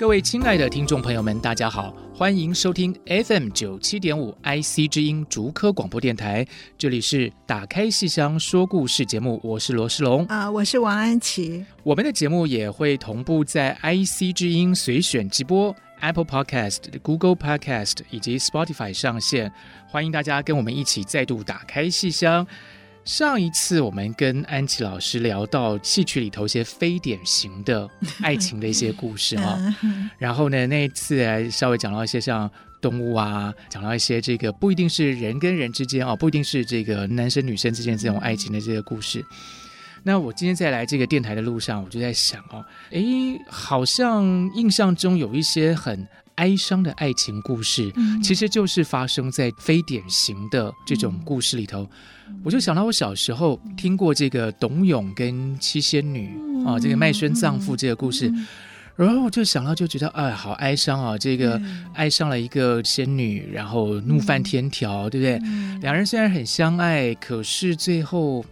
各位亲爱的听众朋友们，大家好，欢迎收听 FM 九七点五 IC 之音竹科广播电台，这里是打开戏箱说故事节目，我是罗世龙啊，我是王安琪。我们的节目也会同步在 IC 之音随选直播、Apple Podcast、Google Podcast 以及 Spotify 上线，欢迎大家跟我们一起再度打开戏箱。上一次我们跟安琪老师聊到戏曲里头一些非典型的爱情的一些故事啊，然后呢，那一次还稍微讲到一些像动物啊，讲到一些这个不一定是人跟人之间哦，不一定是这个男生女生之间这种爱情的这个故事。那我今天在来这个电台的路上，我就在想哦，诶，好像印象中有一些很哀伤的爱情故事，其实就是发生在非典型的这种故事里头。我就想到我小时候听过这个董永跟七仙女啊，这个卖身葬父这个故事，然后我就想到就觉得哎，好哀伤啊！这个爱上了一个仙女，然后怒犯天条，对不对？两人虽然很相爱，可是最后，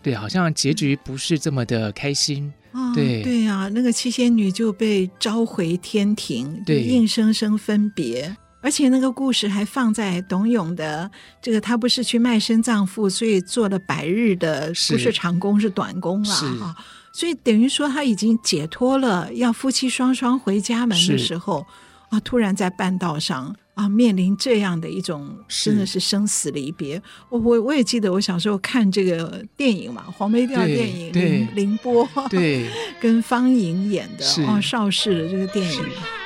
对，好像结局不是这么的开心。对对呀，那个七仙女就被召回天庭，对，硬生生分别。而且那个故事还放在董永的这个，他不是去卖身葬父，所以做了百日的不是长工是短工了啊，所以等于说他已经解脱了，要夫妻双双回家门的时候啊，突然在半道上。啊，面临这样的一种真的是生死离别。我我我也记得我小时候看这个电影嘛，黄梅调电影，凌凌波对 跟方颖演的哦，邵氏的这个电影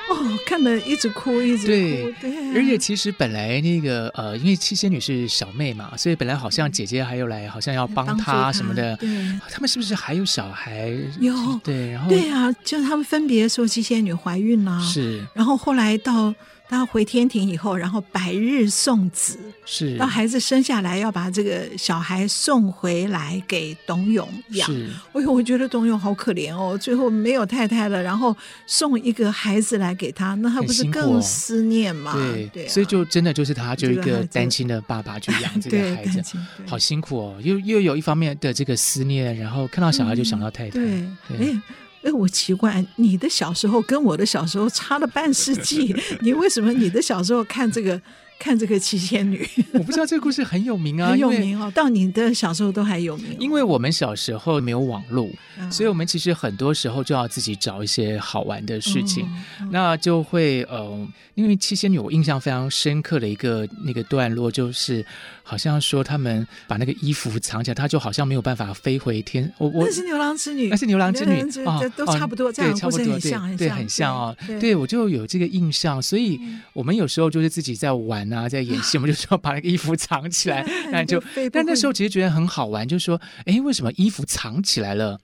哦，看得一直哭一直哭。对，对而且其实本来那个呃，因为七仙女是小妹嘛，所以本来好像姐姐还有来，好像要帮她什么的。对，他们是不是还有小孩？有对，然后对啊，就他们分别的时候，七仙女怀孕了，是，然后后来到。他回天庭以后，然后百日送子，是。到孩子生下来，要把这个小孩送回来给董永养。是，哎呦，我觉得董永好可怜哦，最后没有太太了，然后送一个孩子来给他，那他不是更思念吗？对对、啊，所以就真的就是他就一个单亲的爸爸去养这个 孩子，好辛苦哦，又又有一方面的这个思念，然后看到小孩就想到太太，嗯、对。对。哎哎，我奇怪，你的小时候跟我的小时候差了半世纪，你为什么你的小时候看这个？看这个七仙女，我不知道这个故事很有名啊，很有名哦。到你的小时候都还有名，哦，因为我们小时候没有网络，嗯，所以我们其实很多时候就要自己找一些好玩的事情，嗯，那就会呃，因为七仙女我印象非常深刻的一个那个段落，就是好像说他们把那个衣服藏起来，他就好像没有办法飞回天。我我那是牛郎织女，那是牛郎织女啊，都差不多，哦，对，差不多，很像，很像，对，很像哦。对，我就有这个印象，所以我们有时候就是自己在玩。啊，在演戏，我们就说把那个衣服藏起来，那就，但那时候其实觉得很好玩，就是说，哎，为什么衣服藏起来了？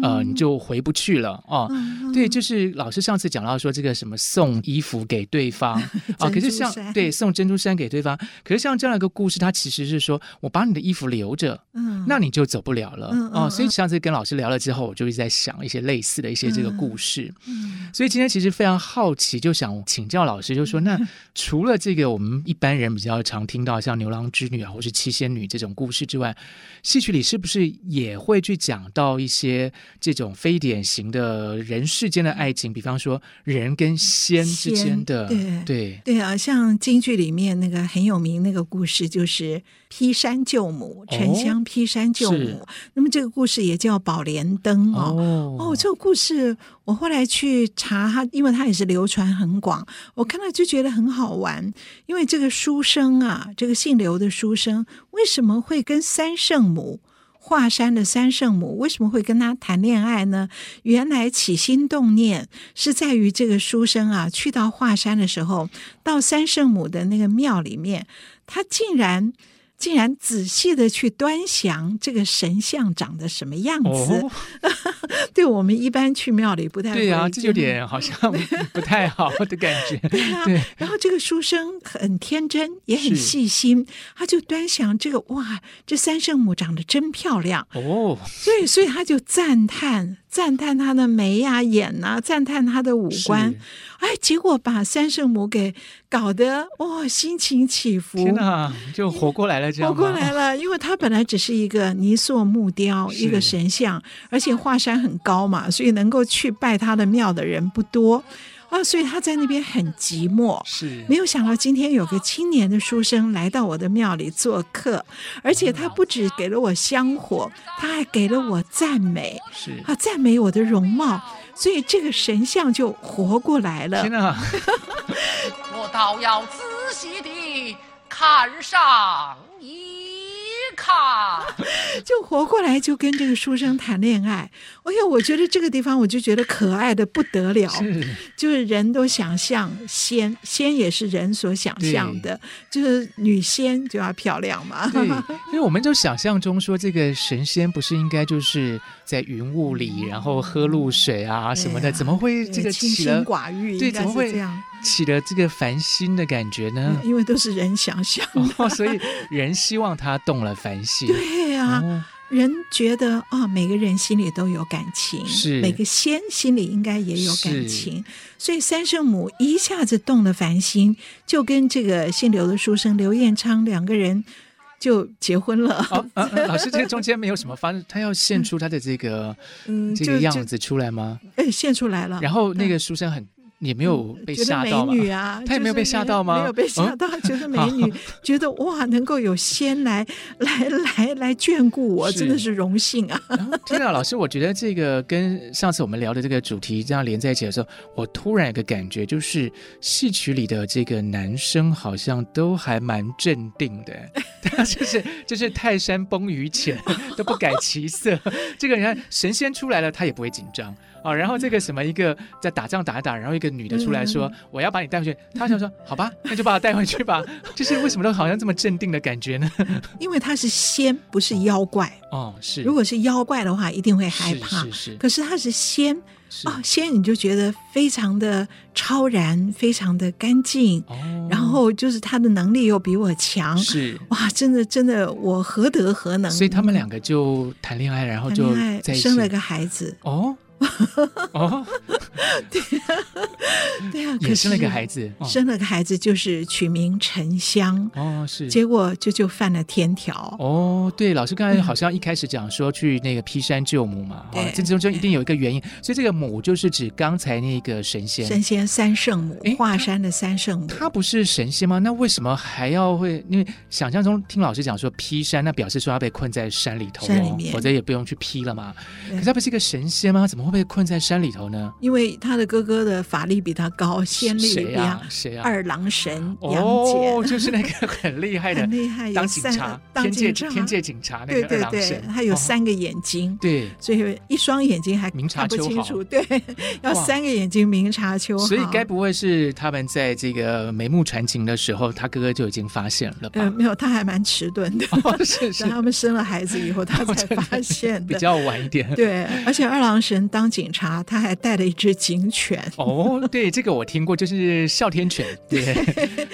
呃，你就回不去了哦。嗯、对，就是老师上次讲到说这个什么送衣服给对方 啊、哦，可是像对送珍珠衫给对方，可是像这样一个故事，它其实是说我把你的衣服留着，嗯，那你就走不了了、嗯、哦。所以上次跟老师聊了之后，我就一直在想一些类似的一些这个故事。嗯，所以今天其实非常好奇，就想请教老师，就说 那除了这个我们一般人比较常听到像牛郎织女啊，或是七仙女这种故事之外，戏曲里是不是也会去讲到一些？这种非典型的人世间的爱情，比方说人跟仙之间的，对对对啊，像京剧里面那个很有名那个故事，就是劈山救母，沉香劈山救母。哦、那么这个故事也叫《宝莲灯》哦。哦，这个故事我后来去查它，因为它也是流传很广，我看到就觉得很好玩。因为这个书生啊，这个姓刘的书生，为什么会跟三圣母？华山的三圣母为什么会跟他谈恋爱呢？原来起心动念是在于这个书生啊，去到华山的时候，到三圣母的那个庙里面，他竟然竟然仔细的去端详这个神像长得什么样子。哦 对我们一般去庙里不太对啊，这有点好像 不太好的感觉。对啊，对。然后这个书生很天真，也很细心，他就端详这个哇，这三圣母长得真漂亮哦。所以，所以他就赞叹。赞叹他的眉呀、啊、眼呐、啊，赞叹他的五官，哎，结果把三圣母给搞得哇，心情起伏，天哪，就活过来了，这样活过来了，因为他本来只是一个泥塑木雕，一个神像，而且华山很高嘛，所以能够去拜他的庙的人不多。啊，所以他在那边很寂寞，是没有想到今天有个青年的书生来到我的庙里做客，而且他不止给了我香火，他还给了我赞美，是啊，赞美我的容貌，所以这个神像就活过来了。天哪！我倒要仔细地看上一。看 就活过来，就跟这个书生谈恋爱。哎呦，我觉得这个地方我就觉得可爱的不得了。是，就是人都想象仙，仙也是人所想象的，就是女仙就要漂亮嘛。对，因为我们就想象中说，这个神仙不是应该就是在云雾里，然后喝露水啊什么的，怎么会这个清心寡欲？对，怎么会这样？起了这个烦心的感觉呢？因为都是人想象，哦，所以人希望他动了凡心。对呀，啊，哦，人觉得啊，哦，每个人心里都有感情，是每个仙心里应该也有感情，所以三圣母一下子动了凡心，就跟这个姓刘的书生刘彦昌两个人就结婚了。哦啊，老师，这个中间没有什么发生，他要献出他的这个嗯这个样子出来吗？哎，献出来了。然后那个书生很。也没有被吓到美女啊，他也没有被吓到吗？没有被吓到，觉得美女，觉得哇，能够有仙来来来来眷顾我，真的是荣幸啊！天啊，老师，我觉得这个跟上次我们聊的这个主题这样连在一起的时候，我突然有个感觉，就是戏曲里的这个男生好像都还蛮镇定的，他就是就是泰山崩于前 都不改其色。这个人神仙出来了，他也不会紧张。哦，然后这个什么一个在打仗打一打，然后一个女的出来说：“嗯、我要把你带回去。”他想说：“好吧，那就把我带回去吧。”就是为什么都好像这么镇定的感觉呢？因为他是仙，不是妖怪。哦，是。如果是妖怪的话，一定会害怕。是是，是。可是他是仙是哦，仙你就觉得非常的超然，非常的干净。哦。然后就是他的能力又比我强。是。哇，真的真的，我何德何能？所以他们两个就谈恋爱，然后就生了个孩子。哦。哦，对啊，对啊，也生了个孩子，哦、生了个孩子就是取名沉香哦，是，结果就就犯了天条哦。对，老师刚才好像一开始讲说去那个劈山救母嘛，嗯、哦，这中间一定有一个原因，所以这个母就是指刚才那个神仙，神仙三圣母，华山的三圣母，他不是神仙吗？那为什么还要会？因为想象中听老师讲说劈山，那表示说他被困在山里头，山里面，否则也不用去劈了嘛。可是他不是一个神仙吗？怎么会？被困在山里头呢？因为他的哥哥的法力比他高，仙力比他。谁啊？二郎神杨戬，哦，就是那个很厉害的，很厉害，当警察，天界天界警察那个二郎神，他有三个眼睛，对，所以一双眼睛还看不清楚，对，要三个眼睛明察秋毫。所以该不会是他们在这个眉目传情的时候，他哥哥就已经发现了吧？呃，没有，他还蛮迟钝的，是是，等 他们生了孩子以后，他才发现，比较晚一点。对，而且二郎神当。当警察，他还带了一只警犬。哦，对，这个我听过，就是哮天犬。对，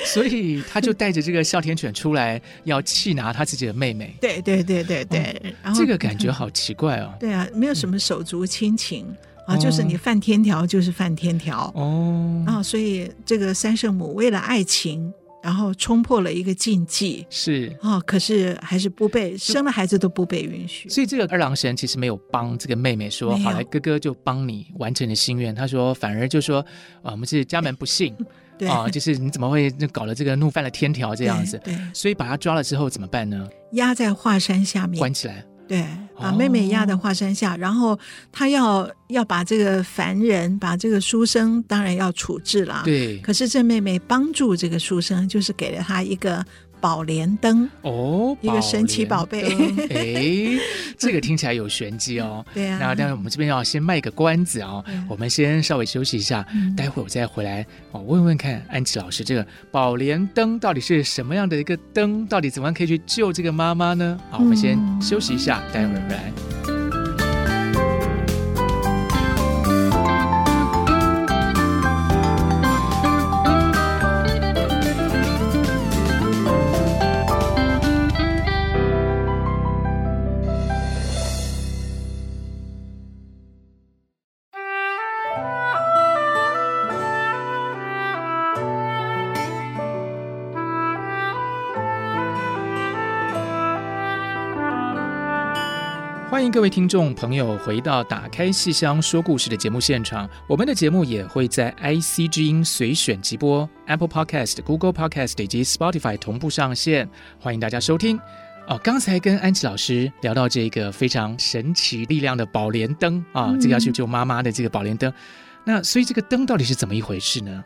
所以他就带着这个哮天犬出来，要气拿他自己的妹妹。对，对，对，对，对。哦、然后这个感觉好奇怪哦。对啊，没有什么手足亲情、嗯、啊，就是你犯天条就是犯天条。哦。啊，所以这个三圣母为了爱情。然后冲破了一个禁忌，是哦，可是还是不被生了孩子都不被允许。所以这个二郎神其实没有帮这个妹妹说，好来哥哥就帮你完成你的心愿。他说反而就说啊，我们是家门不幸，对啊，就是你怎么会搞了这个怒犯了天条这样子？对，所以把他抓了之后怎么办呢？压在华山下面，关起来。对，把妹妹压在华山下，哦、然后他要要把这个凡人，把这个书生，当然要处置了。对，可是这妹妹帮助这个书生，就是给了他一个。宝莲灯哦，一个神奇宝贝。哎，这个听起来有玄机哦。对呀、啊。那但是，我们这边要先卖个关子哦。啊、我们先稍微休息一下，嗯、待会儿我再回来哦，问问看安琪老师，这个宝莲灯到底是什么样的一个灯？到底怎么样可以去救这个妈妈呢？好，我们先休息一下，待会儿回来。迎各位听众朋友回到《打开戏箱说故事》的节目现场。我们的节目也会在 IC 之音随选直播、Apple Podcast、Google Podcast 以及 Spotify 同步上线，欢迎大家收听。哦，刚才跟安琪老师聊到这个非常神奇力量的宝莲灯啊，嗯、这个要去救妈妈的这个宝莲灯，那所以这个灯到底是怎么一回事呢？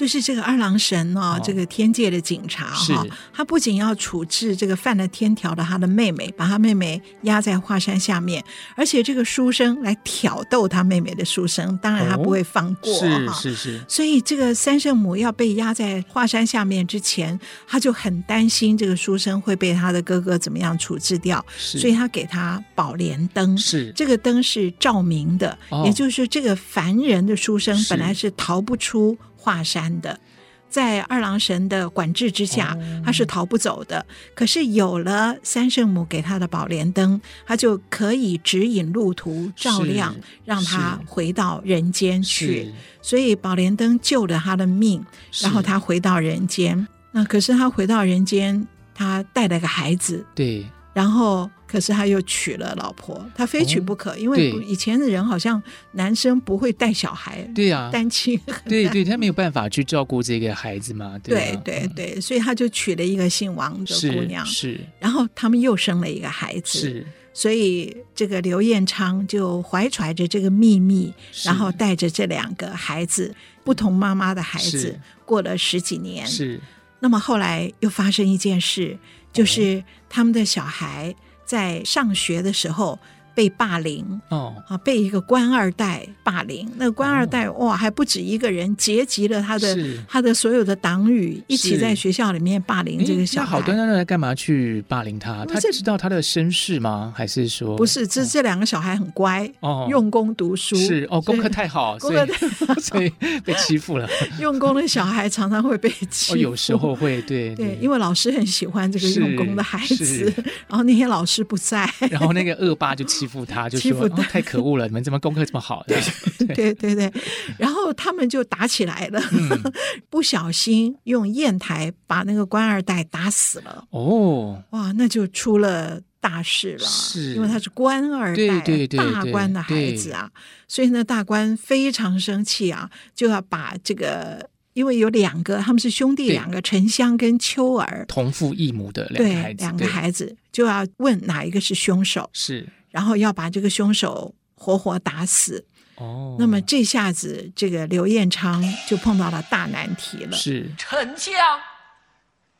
就是这个二郎神哦，哦这个天界的警察哈、哦，他不仅要处置这个犯了天条的他的妹妹，把他妹妹压在华山下面，而且这个书生来挑逗他妹妹的书生，当然他不会放过哈、哦。是是是。所以这个三圣母要被压在华山下面之前，他就很担心这个书生会被他的哥哥怎么样处置掉，所以他给他宝莲灯。是这个灯是照明的，哦、也就是说这个凡人的书生本来是逃不出。华山的，在二郎神的管制之下，哦、他是逃不走的。可是有了三圣母给他的宝莲灯，他就可以指引路途，照亮，让他回到人间去。所以宝莲灯救了他的命，然后他回到人间。那可是他回到人间，他带了个孩子。对。然后，可是他又娶了老婆，他非娶不可，哦、因为以前的人好像男生不会带小孩，对呀、啊，单亲，对对，他没有办法去照顾这个孩子嘛，对、啊、对对对，所以他就娶了一个姓王的姑娘，是，是然后他们又生了一个孩子，是，所以这个刘彦昌就怀揣着这个秘密，然后带着这两个孩子，不同妈妈的孩子，过了十几年，是，那么后来又发生一件事。就是他们的小孩在上学的时候，被霸凌哦。啊，被一个官二代霸凌。那个官二代、哦、哇，还不止一个人，结集了他的他的所有的党羽，一起在学校里面霸凌这个小孩。好端端的干嘛去霸凌他？他知道他的身世吗？还是说？不是？这这两个小孩很乖哦，用功读书。是哦，功课太好，功课太好，所以被欺负了。用功的小孩常常会被欺负，有时候会对对，因为老师很喜欢这个用功的孩子，然后那天老师不在，然后那个恶霸就欺负他，就说。哦、太可恶了！你们怎么功课这么好？对对对对，然后他们就打起来了，嗯、不小心用砚台把那个官二代打死了。哦，哇，那就出了大事了，是因为他是官二代，对对对对大官的孩子啊，所以呢，大官非常生气啊，就要把这个，因为有两个，他们是兄弟，两个沉香跟秋儿同父异母的两个孩子，对，两个孩子就要问哪一个是凶手，是。然后要把这个凶手活活打死。哦，那么这下子这个刘彦昌就碰到了大难题了。是沉香、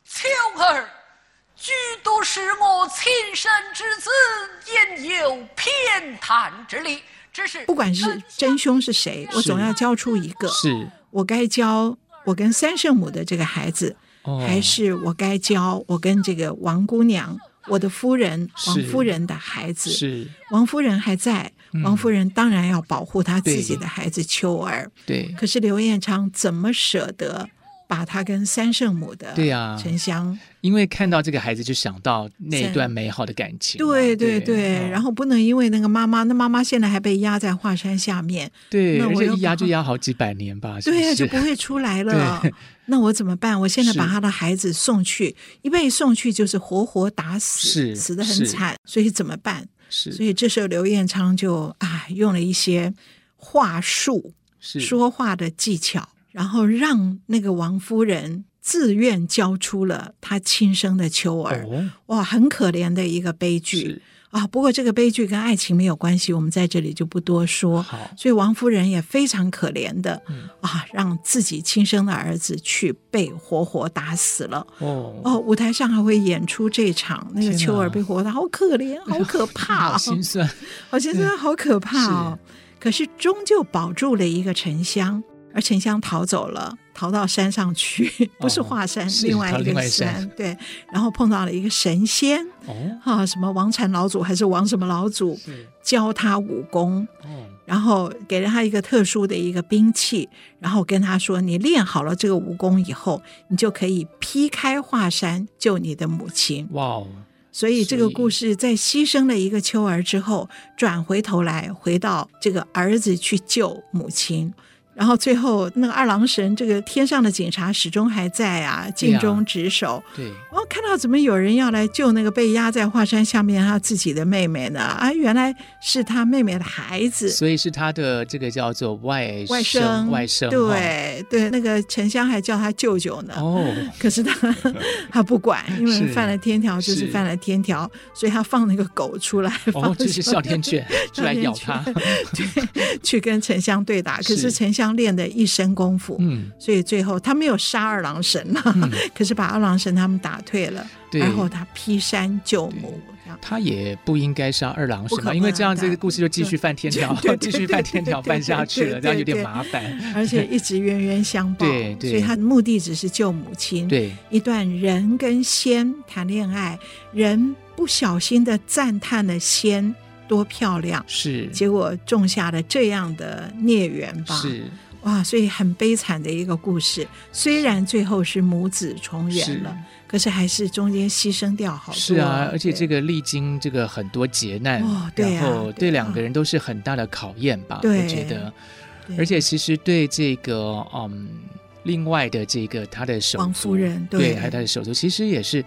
秋儿，居都是我亲生之子，焉有偏袒之理？只是不管是真凶是谁，我总要交出一个。是我该交我跟三圣母的这个孩子，哦、还是我该交我跟这个王姑娘？我的夫人王夫人的孩子，是。王夫人还在，嗯、王夫人当然要保护她自己的孩子秋儿。对，可是刘彦昌怎么舍得把他跟三圣母的对呀沉香？因为看到这个孩子，就想到那段美好的感情。对对对，哦、然后不能因为那个妈妈，那妈妈现在还被压在华山下面，对，那我一压就压好几百年吧？对呀，就不会出来了。那我怎么办？我现在把他的孩子送去，一被送去就是活活打死，是死的很惨。所以怎么办？是，所以这时候刘彦昌就啊用了一些话术，是说话的技巧，然后让那个王夫人自愿交出了她亲生的秋儿。哦、哇，很可怜的一个悲剧。啊，不过这个悲剧跟爱情没有关系，我们在这里就不多说。所以王夫人也非常可怜的，嗯、啊，让自己亲生的儿子去被活活打死了。哦哦，舞台上还会演出这场，那个秋儿被活打，好可怜，好可怕，好心酸，好心酸，好可怕哦。可是终究保住了一个沉香。而沉香逃走了，逃到山上去，不是华山，哦、另外一个山，山对。然后碰到了一个神仙，哦，啊，什么王禅老祖还是王什么老祖，教他武功，哦，然后给了他一个特殊的一个兵器，然后跟他说：“你练好了这个武功以后，你就可以劈开华山救你的母亲。”哇哦！所以这个故事在牺牲了一个秋儿之后，转回头来回到这个儿子去救母亲。然后最后那个二郎神，这个天上的警察始终还在啊，尽忠职守。对，我看到怎么有人要来救那个被压在华山下面他自己的妹妹呢？啊，原来是他妹妹的孩子，所以是他的这个叫做外外甥外甥。对对，那个沉香还叫他舅舅呢。哦，可是他 他不管，因为犯了天条就是犯了天条，所以他放那个狗出来，哦，这是哮天犬出来咬他，对，去跟沉香对打。可是沉香。练的一身功夫，嗯，所以最后他没有杀二郎神了，嗯，可是把二郎神他们打退了，然后他劈山救母，他也不应该杀二郎神嘛，因为这样这个故事就继续犯天条，继续犯天条犯下去了，这样有点麻烦，而且一直冤冤相报，对，对，所以他的目的只是救母亲，对，一段人跟仙谈恋爱，人不小心的赞叹了仙。多漂亮是，结果种下了这样的孽缘吧？是哇，所以很悲惨的一个故事。虽然最后是母子重圆了，可是还是中间牺牲掉好多。是啊，而且这个历经这个很多劫难，哦对啊、然后对两个人都是很大的考验吧？我觉得。而且其实对这个嗯，另外的这个他的手足，王夫人对，对，还有他的手足，其实也是。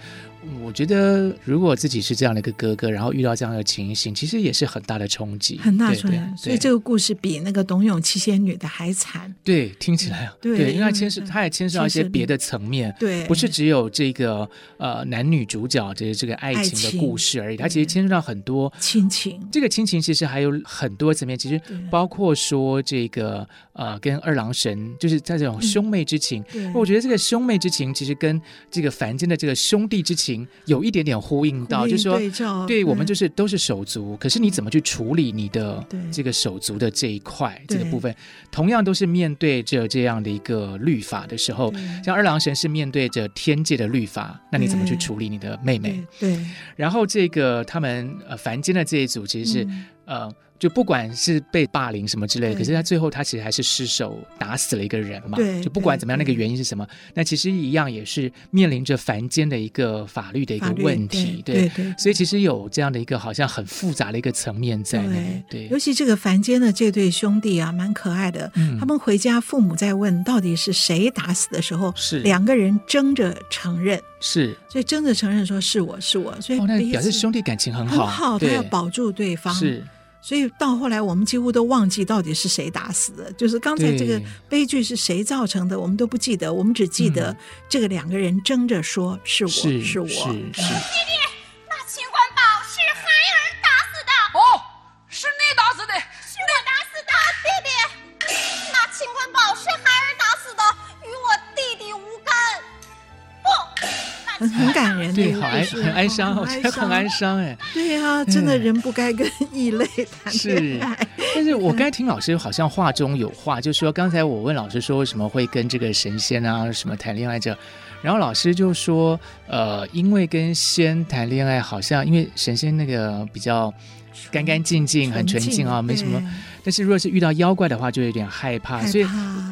我觉得，如果自己是这样的一个哥哥，然后遇到这样的情形，其实也是很大的冲击，很大冲击。所以这个故事比那个董永七仙女的还惨。对，听起来对，对，因为它牵涉，它也牵涉到一些别的层面，对，不是只有这个呃男女主角这这个爱情的故事而已，它其实牵涉到很多亲情。这个亲情其实还有很多层面，其实包括说这个呃跟二郎神，就是在这种兄妹之情。我觉得这个兄妹之情其实跟这个凡间的这个兄弟之情。有一点点呼应到，就是说，对我们就是都是手足，可是你怎么去处理你的这个手足的这一块这个部分，同样都是面对着这样的一个律法的时候，像二郎神是面对着天界的律法，那你怎么去处理你的妹妹？对，然后这个他们呃凡间的这一组其实是呃。就不管是被霸凌什么之类的，可是他最后他其实还是失手打死了一个人嘛。对，就不管怎么样，那个原因是什么，那其实一样也是面临着凡间的一个法律的一个问题。对对，所以其实有这样的一个好像很复杂的一个层面在那里。对，尤其这个凡间的这对兄弟啊，蛮可爱的。他们回家，父母在问到底是谁打死的时候，是两个人争着承认，是，所以争着承认说是我是我，所以那表示兄弟感情很好，很好，他要保住对方。是。所以到后来，我们几乎都忘记到底是谁打死的。就是刚才这个悲剧是谁造成的，我们都不记得。我们只记得这个两个人争着说是我是，我。是是弟很很感人，对，好哀，很哀伤，我觉得很哀伤，哎，对呀，真的人不该跟异类谈恋爱。是，但是我刚才听老师好像话中有话，就说刚才我问老师说为什么会跟这个神仙啊什么谈恋爱这，然后老师就说，呃，因为跟仙谈恋爱，好像因为神仙那个比较干干净净、很纯净啊，没什么。但是如果是遇到妖怪的话，就有点害怕，害怕，所以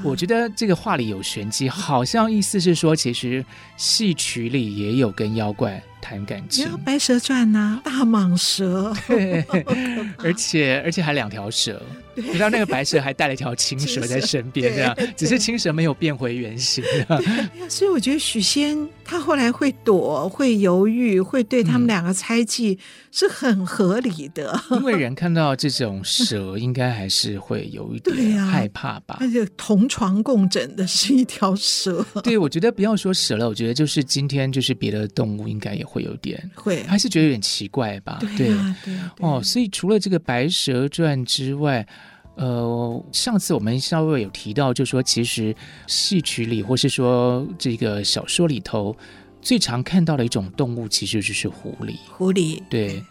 我觉得这个话里有玄机，好像意思是说，其实戏曲里也有跟妖怪谈感情，《白蛇传》呐，大蟒蛇，对，而且而且还两条蛇。你知道那个白蛇还带了一条青蛇在身边，这样，只是青蛇没有变回原形。所以我觉得许仙他后来会躲、会犹豫、会对他们两个猜忌，是很合理的。因为人看到这种蛇，应该还是会有一点害怕吧？而且同床共枕的是一条蛇。对，我觉得不要说蛇了，我觉得就是今天就是别的动物，应该也会有点会，还是觉得有点奇怪吧？对啊对哦，所以除了这个《白蛇传》之外。呃，上次我们稍微有提到，就是说其实戏曲里，或是说这个小说里头，最常看到的一种动物，其实就是狐狸。狐狸，对。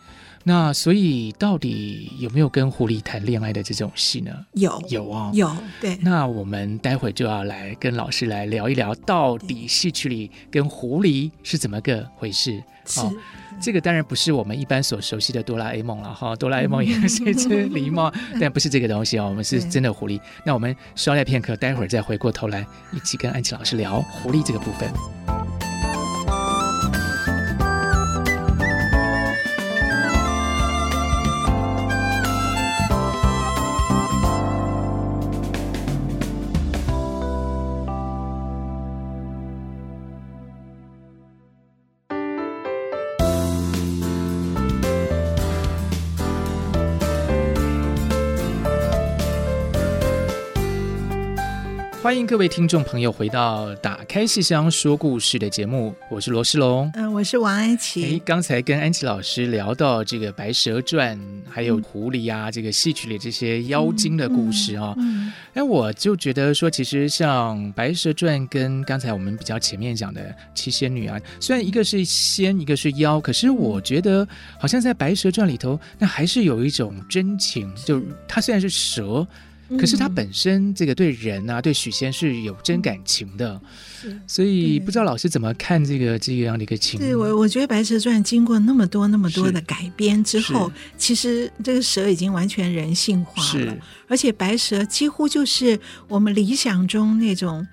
那所以到底有没有跟狐狸谈恋爱的这种戏呢？有，有哦，有。对。那我们待会就要来跟老师来聊一聊，到底戏曲里跟狐狸是怎么个回事？是。哦这个当然不是我们一般所熟悉的哆啦 A 梦了哈，哆啦 A 梦也是一只狸猫，但不是这个东西哦，我们是真的狐狸。那我们稍待片刻，待会儿再回过头来一起跟安琪老师聊狐狸这个部分。欢迎各位听众朋友回到《打开戏箱说故事》的节目，我是罗世龙，嗯、呃，我是王安琪。诶，刚才跟安琪老师聊到这个《白蛇传》，还有狐狸啊，嗯、这个戏曲里这些妖精的故事啊，嗯，哎、嗯，我就觉得说，其实像《白蛇传》跟刚才我们比较前面讲的七仙女啊，虽然一个是仙，一个是妖，可是我觉得好像在《白蛇传》里头，那还是有一种真情，就它虽然是蛇。可是他本身这个对人啊，对许仙是有真感情的，所以不知道老师怎么看这个这样的一个情。对，我我觉得《白蛇传》经过那么多那么多的改编之后，其实这个蛇已经完全人性化了，而且白蛇几乎就是我们理想中那种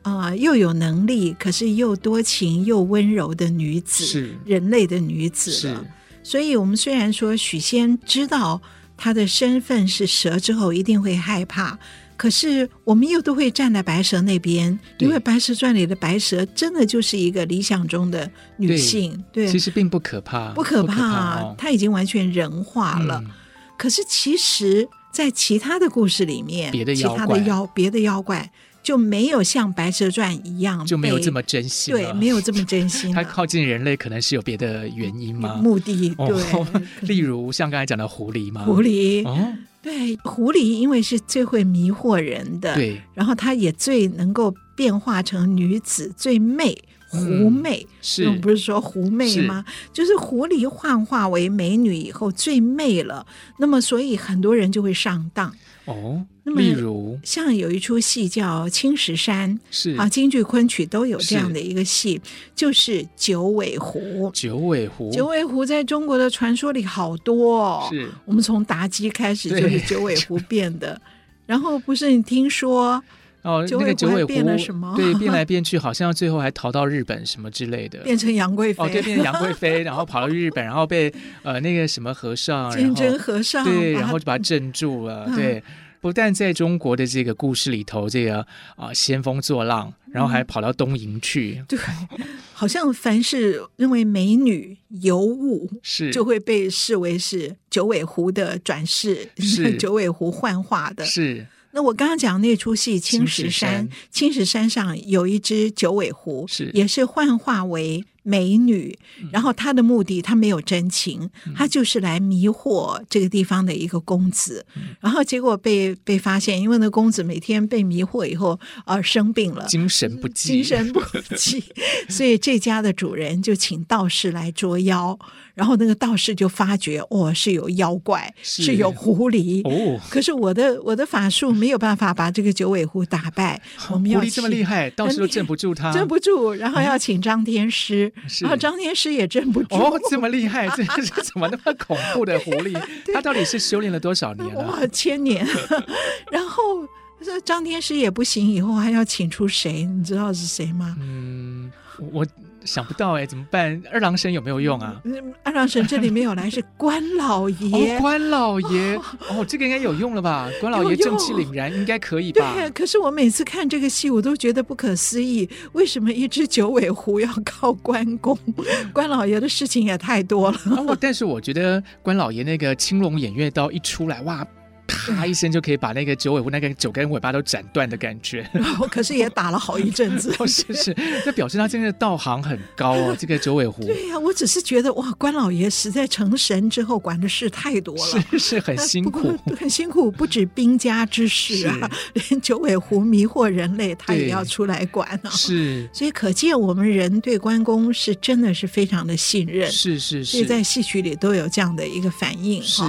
啊、呃、又有能力，可是又多情又温柔的女子，是。人类的女子了。所以我们虽然说许仙知道。他的身份是蛇之后一定会害怕，可是我们又都会站在白蛇那边，因为《白蛇传》里的白蛇真的就是一个理想中的女性，对，对，其实并不可怕，不可怕，不可怕哦，她已经完全人化了。嗯，可是其实，在其他的故事里面，别的妖怪，其他的妖，别的妖怪。就没有像《白蛇传》一样，就没有这么真心。对，没有这么真心。他靠近人类，可能是有别的原因吗？目的对、哦，例如像刚才讲的狐狸吗？狐狸，哦，对，狐狸因为是最会迷惑人的，对，然后它也最能够变化成女子，最媚，狐媚、嗯、是，不是说狐媚吗？就是狐狸幻化为美女以后最媚了，那么所以很多人就会上当。哦，那么例如？像有一出戏叫《青石山》，是。啊，京剧昆曲都有这样的一个戏，就是九尾狐。九尾狐，九尾狐在中国的传说里好多哦。是。我们从妲己开始就是九尾狐变的，然后不是你听说哦，那个九尾狐变了什么？对，变来变去，好像最后还逃到日本什么之类的，变成杨贵妃。哦，对，变成杨贵 妃，然后跑到日本，然后被呃那个什么和尚，鉴真和尚对，然后就把他镇住了，嗯、对。不但在中国的这个故事里头，这个啊仙风作浪，然后还跑到东瀛去。嗯、对，好像凡是认为美女尤物是，就会被视为是九尾狐的转世，是 九尾狐幻化的。是。那我刚刚讲那出戏《青石山》，青石山上有一只九尾狐，是也是幻化为。美女，然后他的目的，他没有真情，他就是来迷惑这个地方的一个公子，然后结果被被发现，因为那公子每天被迷惑以后而、呃、生病了，精神不济，精神不济，所以这家的主人就请道士来捉妖，然后那个道士就发觉，哦，是有妖怪，是，是有狐狸。哦，可是我的我的法术没有办法把这个九尾狐打败，我们要狐狸这么厉害，道士都镇不住他，镇不住，然后要请张天师。然后张天师也镇不住哦，这么厉害，这 是怎么那么恐怖的狐狸？他到底是修炼了多少年了？哇，千年！然后这张天师也不行，以后还要请出谁？你知道是谁吗？嗯，我。想不到哎，怎么办？二郎神有没有用啊？二郎神这里没有来，是关老爷。哦、关老爷哦，哦，这个应该有用了吧？关老爷正气凛然，应该可以吧？对，可是我每次看这个戏，我都觉得不可思议，为什么一只九尾狐要靠关公？关老爷的事情也太多了。哦、但是我觉得关老爷那个青龙偃月刀一出来，哇！啪一声就可以把那个九尾狐那个九根尾巴都斩断的感觉，然后可是也打了好一阵子。是是，这表示他真的道行很高哦。这个九尾狐。对呀、啊，我只是觉得哇，关老爷实在成神之后管的事太多了，是是很辛苦，很辛苦，不止兵家之事啊，连九尾狐迷惑人类，他也要出来管啊。是，所以可见我们人对关公是真的是非常的信任。是是是，所以在戏曲里都有这样的一个反应。是。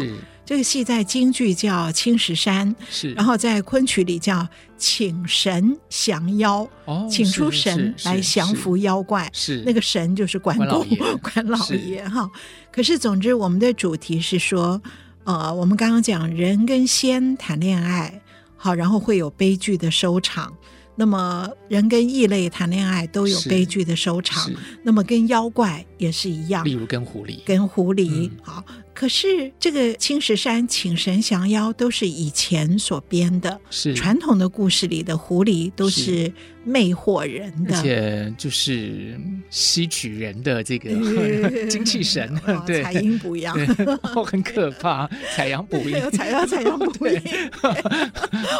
这个戏在京剧叫《青石山》，是，然后在昆曲里叫“请神降妖”，哦，请出神来降服妖怪，是，那个神就是关公，关老爷哈。可是总之，我们的主题是说，呃，我们刚刚讲人跟仙谈恋爱，好，然后会有悲剧的收场。那么人跟异类谈恋爱都有悲剧的收场，那么跟妖怪也是一样，例如跟狐狸，跟狐狸，嗯、好。可是这个青石山请神降妖都是以前所编的，是。传统的故事里的狐狸都是魅惑人的，而且就是吸取人的这个 精气神，对，采阴补阳，哦，很可怕，采阳补阴，采阳采阳补阴。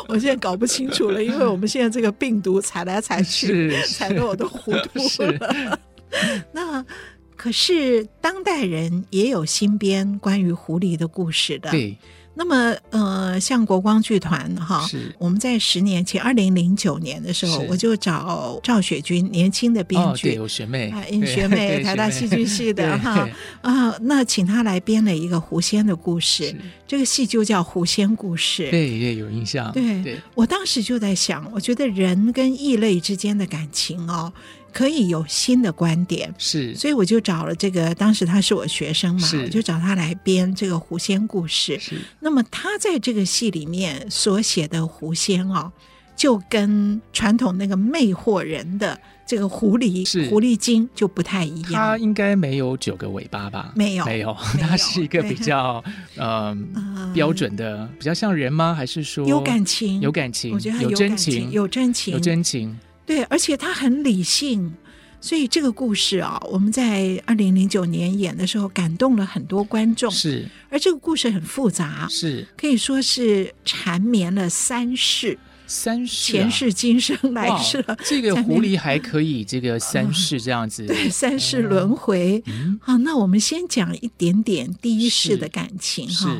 我现在搞不清楚了，因为我们现在这个病毒踩来踩去，踩得我都糊涂了。那。可是当代人也有新编关于狐狸的故事的。对，那么呃，像国光剧团哈，是。我们在十年前，二零零九年的时候，我就找赵雪君年轻的编剧，哦、对，有学妹，啊，学妹，台大戏剧系的哈。啊，那请他来编了一个狐仙的故事，这个戏就叫《狐仙故事》。对，也有印象。对，对。我当时就在想，我觉得人跟异类之间的感情哦。可以有新的观点，是，所以我就找了这个，当时他是我学生嘛，我就找他来编这个狐仙故事。是，那么他在这个戏里面所写的狐仙哦，就跟传统那个魅惑人的这个狐狸、狐狸精就不太一样。他应该没有九个尾巴吧？没有，没有，他是一个比较呃标准的，比较像人吗？还是说有感情？有感情？我觉得有真情，有真情，有真情。对，而且他很理性，所以这个故事啊，我们在二零零九年演的时候，感动了很多观众。是，而这个故事很复杂，是可以说是缠绵了三世，三世、啊、前世今生来世了。这个 狐狸还可以这个三世这样子，嗯、对，三世轮回。好、那我们先讲一点点第一世的感情哈。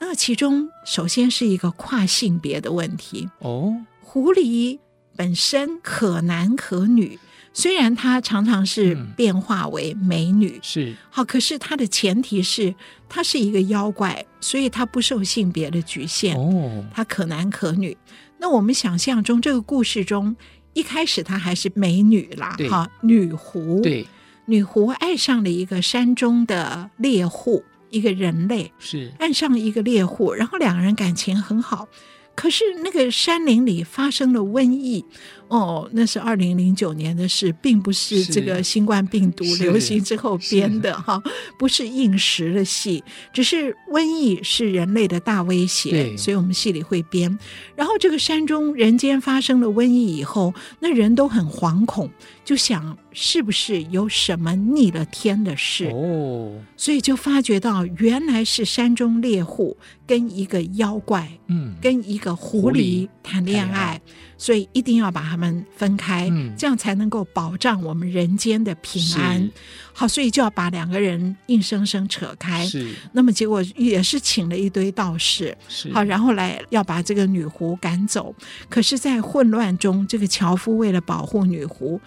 那其中首先是一个跨性别的问题哦，狐狸。本身可男可女，虽然她常常是变化为美女，嗯、是。好，可是她的前提是她是一个妖怪，所以她不受性别的局限哦，她可男可女。那我们想象中这个故事中，一开始她还是美女啦，哈，女狐，对，女狐爱上了一个山中的猎户，一个人类，是。爱上一个猎户，然后两个人感情很好。可是那个山林里发生了瘟疫，哦，那是二零零九年的事，并不是这个新冠病毒流行之后编的哈，不是应时的戏，只是瘟疫是人类的大威胁，所以我们戏里会编。然后这个山中人间发生了瘟疫以后，那人都很惶恐，就想是不是有什么逆了天的事哦，所以就发觉到原来是山中猎户跟一个妖怪，嗯，跟一个。狐狸谈恋爱，所以一定要把他们分开，嗯，这样才能够保障我们人间的平安。好，所以就要把两个人硬生生扯开。是，那么结果也是请了一堆道士，是，好，然后来要把这个女狐赶走。可是，在混乱中，这个樵夫为了保护女狐。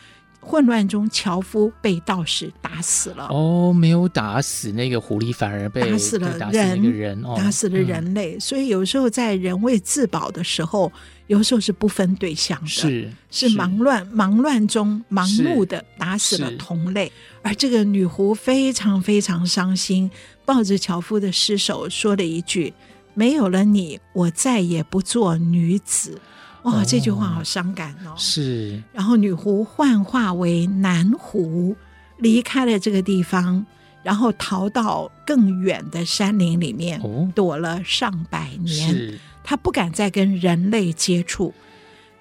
混乱中，樵夫被道士打死了。哦，没有打死那个狐狸，反而被打死了人，打死人，哦，打死了人类。嗯。所以有时候在人为自保的时候，有时候是不分对象的，是是忙乱忙乱中盲目的打死了同类。而这个女狐非常非常伤心，抱着樵夫的尸首说了一句：“没有了你，我再也不做女子。”哇、哦，这句话好伤感哦！是，然后女狐幻化为男狐，离开了这个地方，然后逃到更远的山林里面，哦、躲了上百年。他不敢再跟人类接触，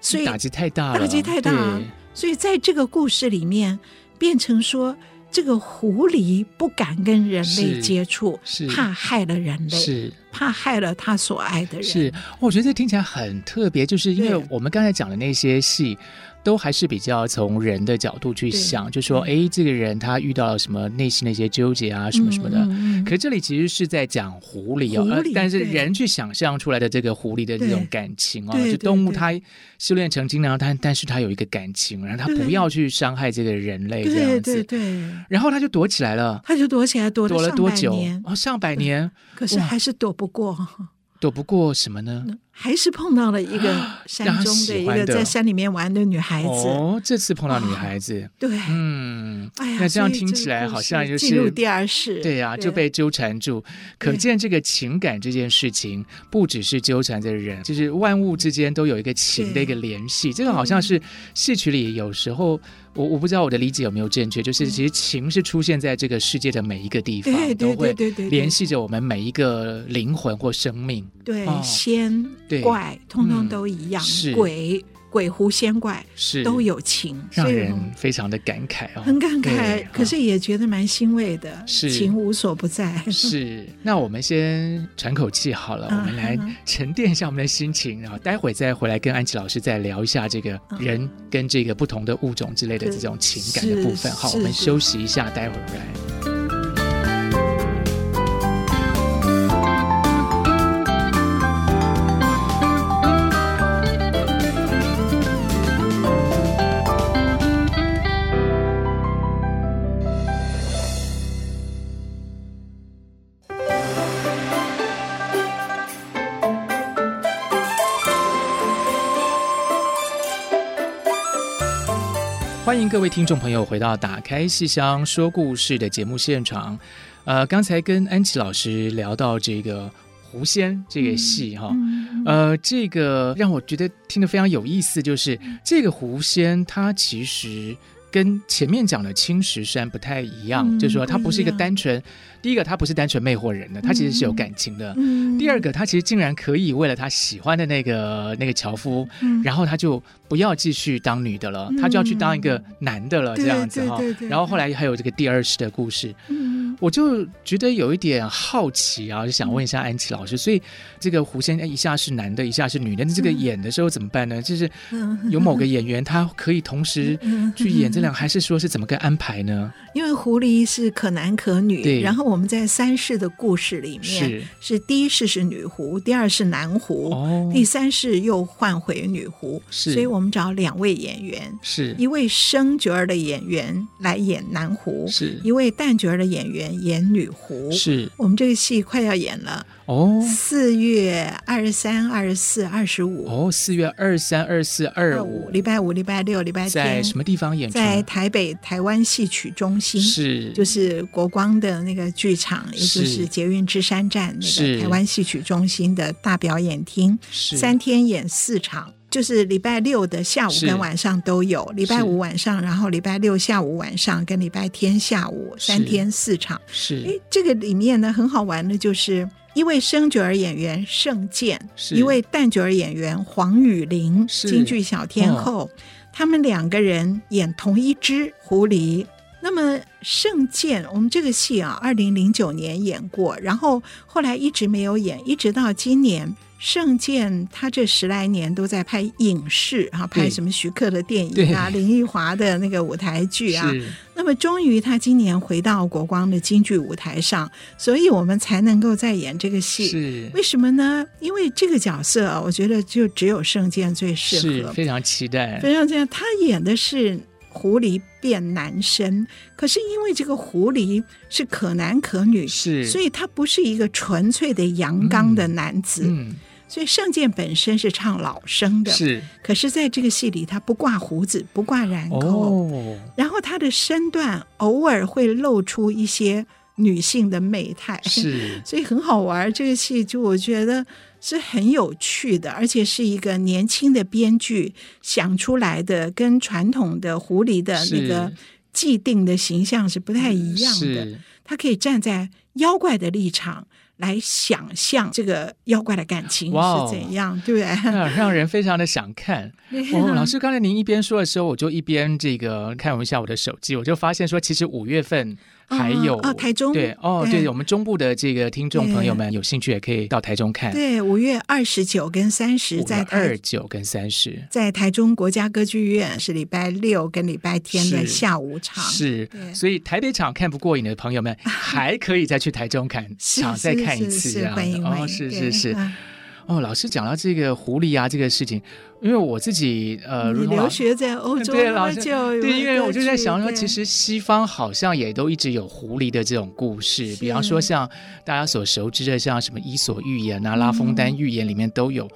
所以打击太大了，打击太大。所以在这个故事里面，变成说。这个狐狸不敢跟人类接触，是。怕害了人类，是怕害了他所爱的人。是，我觉得这听起来很特别，就是因为我们刚才讲的那些戏。都还是比较从人的角度去想，就说，哎，这个人他遇到了什么内心的一些纠结啊，什么什么的。嗯嗯、可是这里其实是在讲狐狸啊、哦，但是人去想象出来的这个狐狸的这种感情啊、哦，就动物它修炼成精，然后它但是它有一个感情，然后它不要去伤害这个人类这样子。对对对。然后它就躲起来了，它就躲起来，躲了，躲了多久？哦，上百年，可是还是躲不过。躲不过什么呢？还是碰到了一个山中的一个在山里面玩的女孩子。哦，这次碰到女孩子，哦、对，嗯，哎呀，那这样听起来好像就是进入第二世，对呀、啊，就被纠缠住。可见这个情感这件事情，不只是纠缠着人，就是万物之间都有一个情的一个联系。这个好像是戏曲里有时候。我我不知道我的理解有没有正确，就是其实情是出现在这个世界的每一个地方，对对对对对，联系着我们每一个灵魂或生命。对，仙怪通通都一样，鬼。鬼狐仙怪是都有情，让人非常的感慨哦，很感慨，可是也觉得蛮欣慰的。是情无所不在。是，那我们先喘口气好了，我们来沉淀一下我们的心情，然后待会再回来跟安琪老师再聊一下这个人跟这个不同的物种之类的这种情感的部分。好，我们休息一下，待会儿回来。欢迎各位听众朋友回到《打开戏箱说故事》的节目现场。呃，刚才跟安琪老师聊到这个狐仙这个戏哈，嗯、呃，这个让我觉得听得非常有意思，就是这个狐仙它其实跟前面讲的青石山不太一样，嗯、就是说它不是一个单纯。第一个，他不是单纯魅惑人的，他其实是有感情的。嗯、第二个，他其实竟然可以为了他喜欢的那个那个樵夫，嗯、然后他就不要继续当女的了，嗯、他就要去当一个男的了，这样子哈。然后后来还有这个第二世的故事，嗯、我就觉得有一点好奇啊，就想问一下安琪老师。所以这个狐仙一下是男的，一下是女的，那这个演的时候怎么办呢？就是 有某个演员他可以同时去演这两个，还是说是怎么个安排呢？因为狐狸是可男可女，对，然后。我们在三世的故事里面，是，是第一世是女狐，第二是男狐，哦、第三世又换回女狐，是，所以我们找两位演员，是。一位生角儿的演员来演男狐，是。一位旦角儿的演员演女狐，是。我们这个戏快要演了。哦，四月二十三、二十四、二十五。哦，四月二三、二四、二五，礼拜五、礼拜六、礼拜天，在什么地方演出？在台北台湾戏曲中心，是。就是国光的那个剧场，也就是捷运芝山站那个台湾戏曲中心的大表演厅，是。三天演四场，就是礼拜六的下午跟晚上都有，礼拜五晚上，然后礼拜六下午晚上跟礼拜天下午三天四场。是，哎，这个里面呢很好玩的就是。一位生角儿演员盛健，一位旦角儿演员黄雨玲，京剧小天后，哦、他们两个人演同一只狐狸。那么圣剑，我们这个戏啊，二零零九年演过，然后后来一直没有演，一直到今年。圣剑他这十来年都在拍影视啊，拍什么徐克的电影啊，林奕华的那个舞台剧啊。那么终于他今年回到国光的京剧舞台上，所以我们才能够再演这个戏。是为什么呢？因为这个角色啊，我觉得就只有圣剑最适合。是非常期待，非常期待。他演的是狐狸变男生，可是因为这个狐狸是可男可女，是，所以他不是一个纯粹的阳刚的男子。嗯。嗯所以圣剑本身是唱老生的，是。可是在这个戏里，他不挂胡子，不挂然后他的身段偶尔会露出一些女性的媚态，是。所以很好玩，这个戏就我觉得是很有趣的，而且是一个年轻的编剧想出来的，跟传统的狐狸的那个既定的形象是不太一样的。他可以站在妖怪的立场。来想象这个妖怪的感情是怎样对不对？让人非常的想看。哦，老师，刚才您一边说的时候，我就一边这个看一下我的手机，我就发现说，其实五月份。还有哦，台中对哦，对，我们中部的这个听众朋友们有兴趣也可以到台中看。对，五月二十九跟三十在二九跟三十在台中国家歌剧院是礼拜六跟礼拜天的下午场。是，所以台北场看不过瘾的朋友们 还可以再去台中看场再看一次这样的哦，是是是。哦，老师讲到这个狐狸啊，这个事情，因为我自己呃，你留学在欧洲对，老师对，因为我就在想说，其实西方好像也都一直有狐狸的这种故事，比方说像大家所熟知的，像什么《伊索寓言》啊，《拉封丹寓言》里面都有。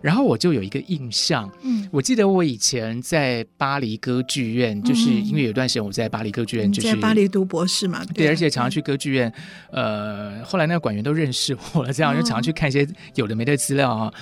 然后我就有一个印象，嗯，我记得我以前在巴黎歌剧院，就是因为有段时间我在巴黎歌剧院，就是在巴黎读博士嘛，对，而且常常去歌剧院，呃，后来那个馆员都认识我了，这样就常常去看一些有的没的资料啊。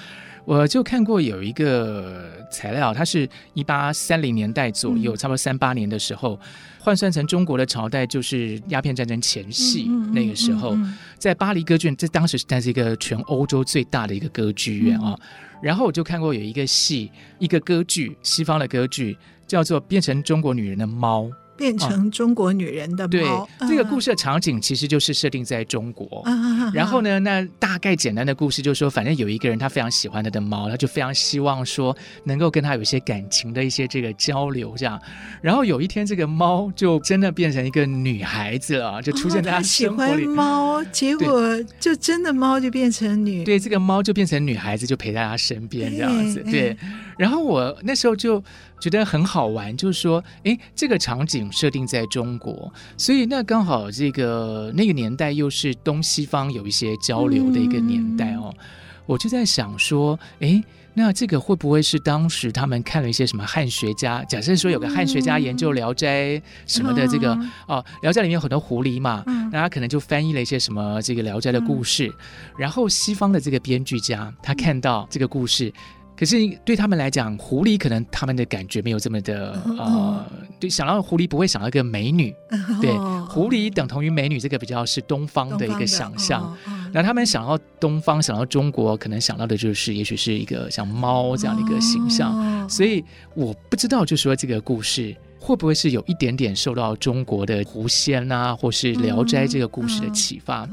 我就看过有一个材料，它是一八三零年代左右，嗯、差不多三八年的时候，换算成中国的朝代就是鸦片战争前夕那个时候，在巴黎歌剧院，这当时它是一个全欧洲最大的一个歌剧院啊。嗯、然后我就看过有一个戏，一个歌剧，西方的歌剧，叫做《变成中国女人的猫》。变成中国女人的猫。这个故事的场景其实就是设定在中国。嗯、然后呢，那大概简单的故事就是说，反正有一个人他非常喜欢他的猫，他就非常希望说能够跟他有一些感情的一些这个交流这样。然后有一天，这个猫就真的变成一个女孩子了，就出现在他生活里。哦、喜欢猫，结果就真的猫就变成女。对，这个猫就变成女孩子，就陪在他身边这样子。对，对，然后我那时候就。觉得很好玩，就是说，哎，这个场景设定在中国，所以那刚好这个那个年代又是东西方有一些交流的一个年代哦。嗯、我就在想说，哎，那这个会不会是当时他们看了一些什么汉学家？假设说有个汉学家研究《聊斋》什么的，这个、嗯、哦，《聊斋》里面有很多狐狸嘛，嗯、那他可能就翻译了一些什么这个《聊斋》的故事，嗯、然后西方的这个编剧家他看到这个故事。可是对他们来讲，狐狸可能他们的感觉没有这么的呃，对，想到狐狸不会想到一个美女，对，狐狸等同于美女，这个比较是东方的一个想象。那他们想到东方，想到中国，可能想到的就是也许是一个像猫这样的一个形象。所以我不知道，就说这个故事会不会是有一点点受到中国的狐仙啊，或是《聊斋》这个故事的启发，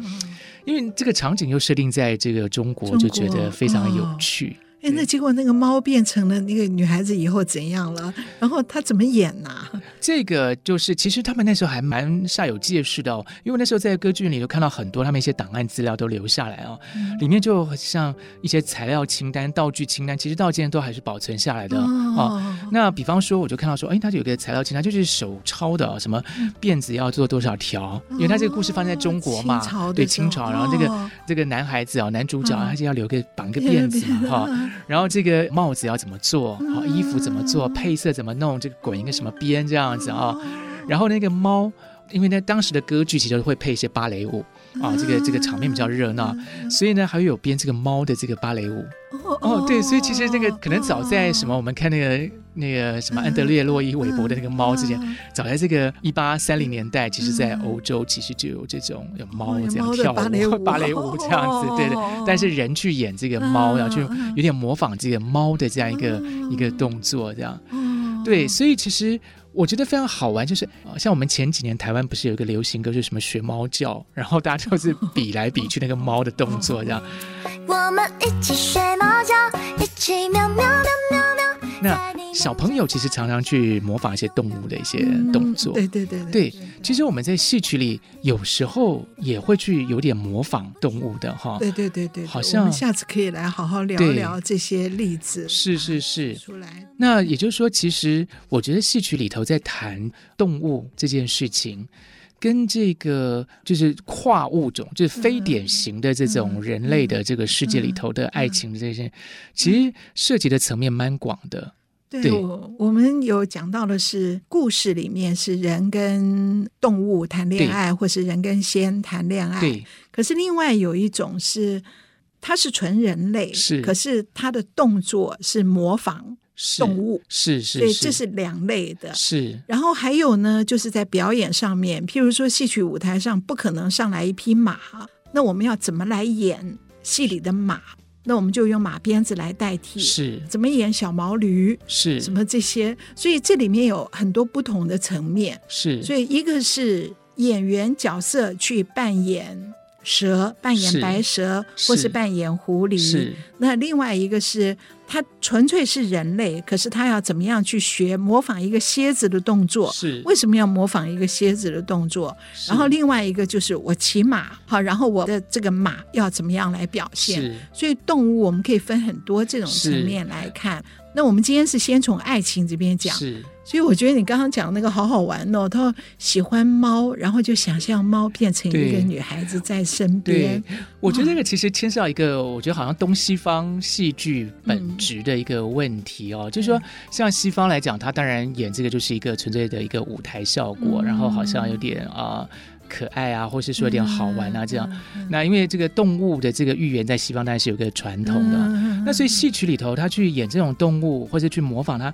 因为这个场景又设定在这个中国，就觉得非常有趣。哎，那结果那个猫变成了那个女孩子以后怎样了？然后她怎么演呢、啊？这个就是，其实他们那时候还蛮煞有介事的哦，因为那时候在歌剧里头看到很多他们一些档案资料都留下来哦，嗯、里面就像一些材料清单、道具清单，其实到今天都还是保存下来的哦，哦。那比方说，我就看到说，哎，他就有个材料清单，就是手抄的，什么辫子要做多少条？因为他这个故事放在中国嘛，哦、对清朝，然后这个、哦、这个男孩子啊，男主角他就要留个绑一个 辫子嘛，哈、哦。然后这个帽子要怎么做？好，衣服怎么做？配色怎么弄？这个滚一个什么边这样子啊？然后那个猫，因为呢当时的歌剧其实会配一些芭蕾舞啊，这个这个场面比较热闹，所以呢还会有编这个猫的这个芭蕾舞。哦，对，所以其实那个可能早在什么，我们看那个那个什么安德烈洛伊韦伯的那个猫之前，早在这个一八三零年代，其实在欧洲其实就有这种有猫这样跳舞芭蕾舞。芭蕾舞 这样子，对对。但是人去演这个猫，然后就有点模仿这个猫的这样一个一个动作这样。对，所以其实我觉得非常好玩，就是像我们前几年台湾不是有一个流行歌，就是什么学猫叫，然后大家就是比来比去那个猫的动作这样。我们一起学猫叫，一起喵喵喵喵。那小朋友其实常常去模仿一些动物的一些动作，对对对对。其实我们在戏曲里有时候也会去有点模仿动物的哈。对对对对，好像下次可以来好好聊聊这些例子。是是是。出来。那也就是说，其实我觉得戏曲里头在谈动物这件事情。跟这个就是跨物种，就是非典型的这种人类的这个世界里头的爱情的这些，其实涉及的层面蛮广的。对，对我，我们有讲到的是故事里面是人跟动物谈恋爱，或是人跟仙谈恋爱。对，可是另外有一种是，它是纯人类，是，可是它的动作是模仿。动物是是，所以这是两类的。是，然后还有呢，就是在表演上面，譬如说戏曲舞台上不可能上来一匹马，那我们要怎么来演戏里的马？那我们就用马鞭子来代替。是，怎么演小毛驴？是，什么这些？所以这里面有很多不同的层面。是，所以一个是演员角色去扮演蛇，扮演白蛇，或是扮演狐狸。是，那另外一个是。他纯粹是人类，可是他要怎么样去学模仿一个蝎子的动作？是为什么要模仿一个蝎子的动作？然后另外一个就是我骑马，好，然后我的这个马要怎么样来表现？所以动物我们可以分很多这种层面来看。那我们今天是先从爱情这边讲，是所以我觉得你刚刚讲那个好好玩哦，他喜欢猫，然后就想象猫变成一个女孩子在身边。对，我觉得这个其实牵涉到一个，我觉得好像东西方戏剧本质的一个问题哦，嗯、就是说像西方来讲，他当然演这个就是一个纯粹的一个舞台效果，嗯、然后好像有点啊。呃可爱啊，或是说有点好玩啊，这样。那因为这个动物的这个寓言在西方当然是有个传统的，那所以戏曲里头他去演这种动物，或者去模仿它。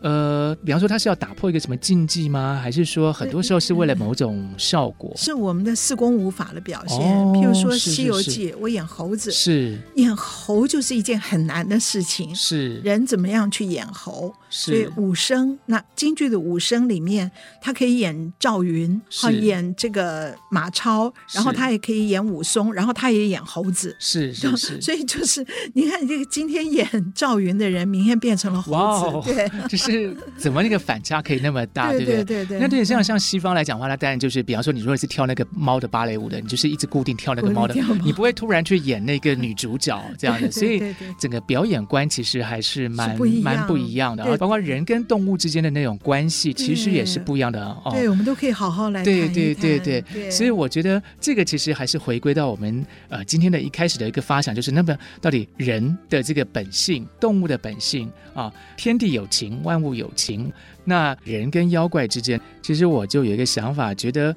呃，比方说他是要打破一个什么禁忌吗？还是说很多时候是为了某种效果？是我们的四功五法的表现。哦、譬如说《西游记》我演猴子，是演猴就是一件很难的事情。是人怎么样去演猴？是所以武生，那京剧的武生里面，他可以演赵云，好演这个马超，然后他也可以演武松，然后他也演猴子。是是是。所以就是你看，这个今天演赵云的人，明天变成了猴子。对，就是。是 怎么那个反差可以那么大，对不对？对对对。那对像像西方来讲的话，那当然就是，比方说你如果是跳那个猫的芭蕾舞的，你就是一直固定跳那个猫的，你不会突然去演那个女主角这样的。所以整个表演观其实还是蛮蛮不一样的，啊包括人跟动物之间的那种关系，其实也是不一样的哦。对，我们都可以好好来对对对对。所以我觉得这个其实还是回归到我们呃今天的一开始的一个发想，就是那么到底人的这个本性，动物的本性啊，天地有情，万物有情，那人跟妖怪之间，其实我就有一个想法，觉得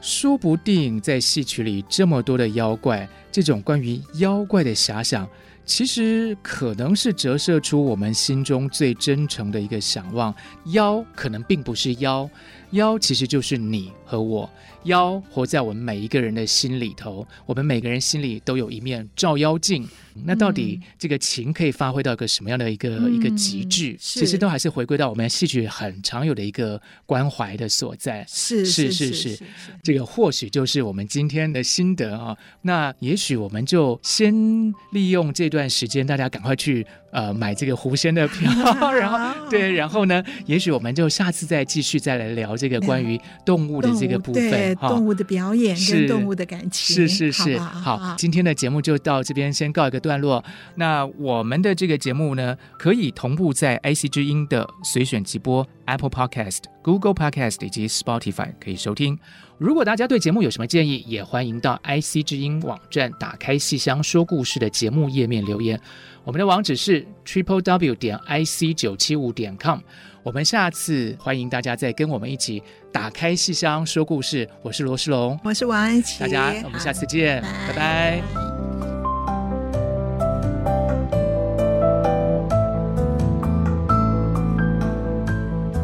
说不定在戏曲里这么多的妖怪，这种关于妖怪的遐想，其实可能是折射出我们心中最真诚的一个想望。妖可能并不是妖，妖其实就是你和我。妖活在我们每一个人的心里头，我们每个人心里都有一面照妖镜。那到底这个情可以发挥到一个什么样的一个、嗯、一个极致？其实都还是回归到我们戏曲很常有的一个关怀的所在。是是是是，这个或许就是我们今天的心得啊。那也许我们就先利用这段时间，大家赶快去呃买这个狐仙的票，然后对，然后呢，也许我们就下次再继续再来聊这个关于动物的这个部分，动物的表演跟动物的感情。是是是，好，今天的节目就到这边先告一个段落，那我们的这个节目呢，可以同步在 IC 之音的随选直播、Apple Podcast、Google Podcast 以及 Spotify 可以收听。如果大家对节目有什么建议，也欢迎到 IC 之音网站打开戏箱说故事的节目页面留言。我们的网址是 triple w 点 ic 九七五点 com。我们下次欢迎大家再跟我们一起打开戏箱说故事。我是罗世龙，我是王安琪，大家我们下次见，拜拜。拜拜。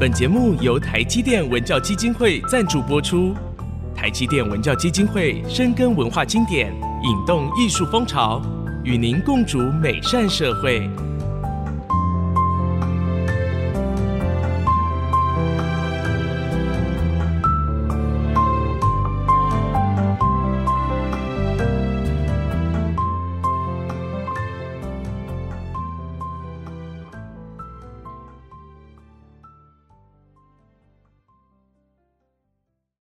本节目由台积电文教基金会赞助播出。台积电文教基金会深耕文化经典，引动艺术风潮，与您共筑美善社会。